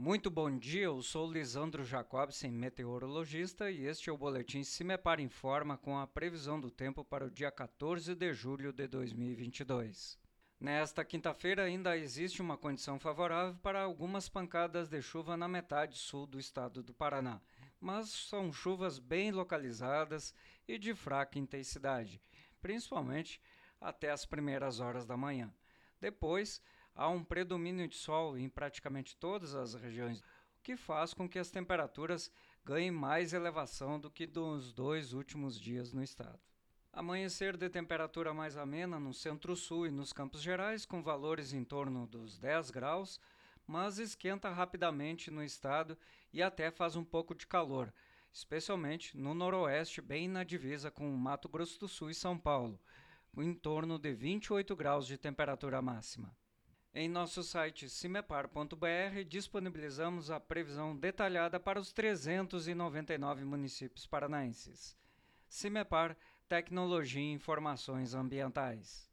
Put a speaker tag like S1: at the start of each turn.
S1: Muito bom dia, eu sou Lisandro Jacobsen, meteorologista, e este é o boletim Cimepar Informa com a previsão do tempo para o dia 14 de julho de 2022. Nesta quinta-feira ainda existe uma condição favorável para algumas pancadas de chuva na metade sul do estado do Paraná, mas são chuvas bem localizadas e de fraca intensidade, principalmente até as primeiras horas da manhã. Depois, há um predomínio de sol em praticamente todas as regiões, o que faz com que as temperaturas ganhem mais elevação do que nos dois últimos dias no estado. Amanhecer de temperatura mais amena no centro-sul e nos Campos Gerais, com valores em torno dos 10 graus, mas esquenta rapidamente no estado e até faz um pouco de calor, especialmente no noroeste, bem na divisa com Mato Grosso do Sul e São Paulo, em torno de 28 graus de temperatura máxima. Em nosso site cimepar.br disponibilizamos a previsão detalhada para os 399 municípios paranaenses. Cimepar Tecnologia e Informações Ambientais.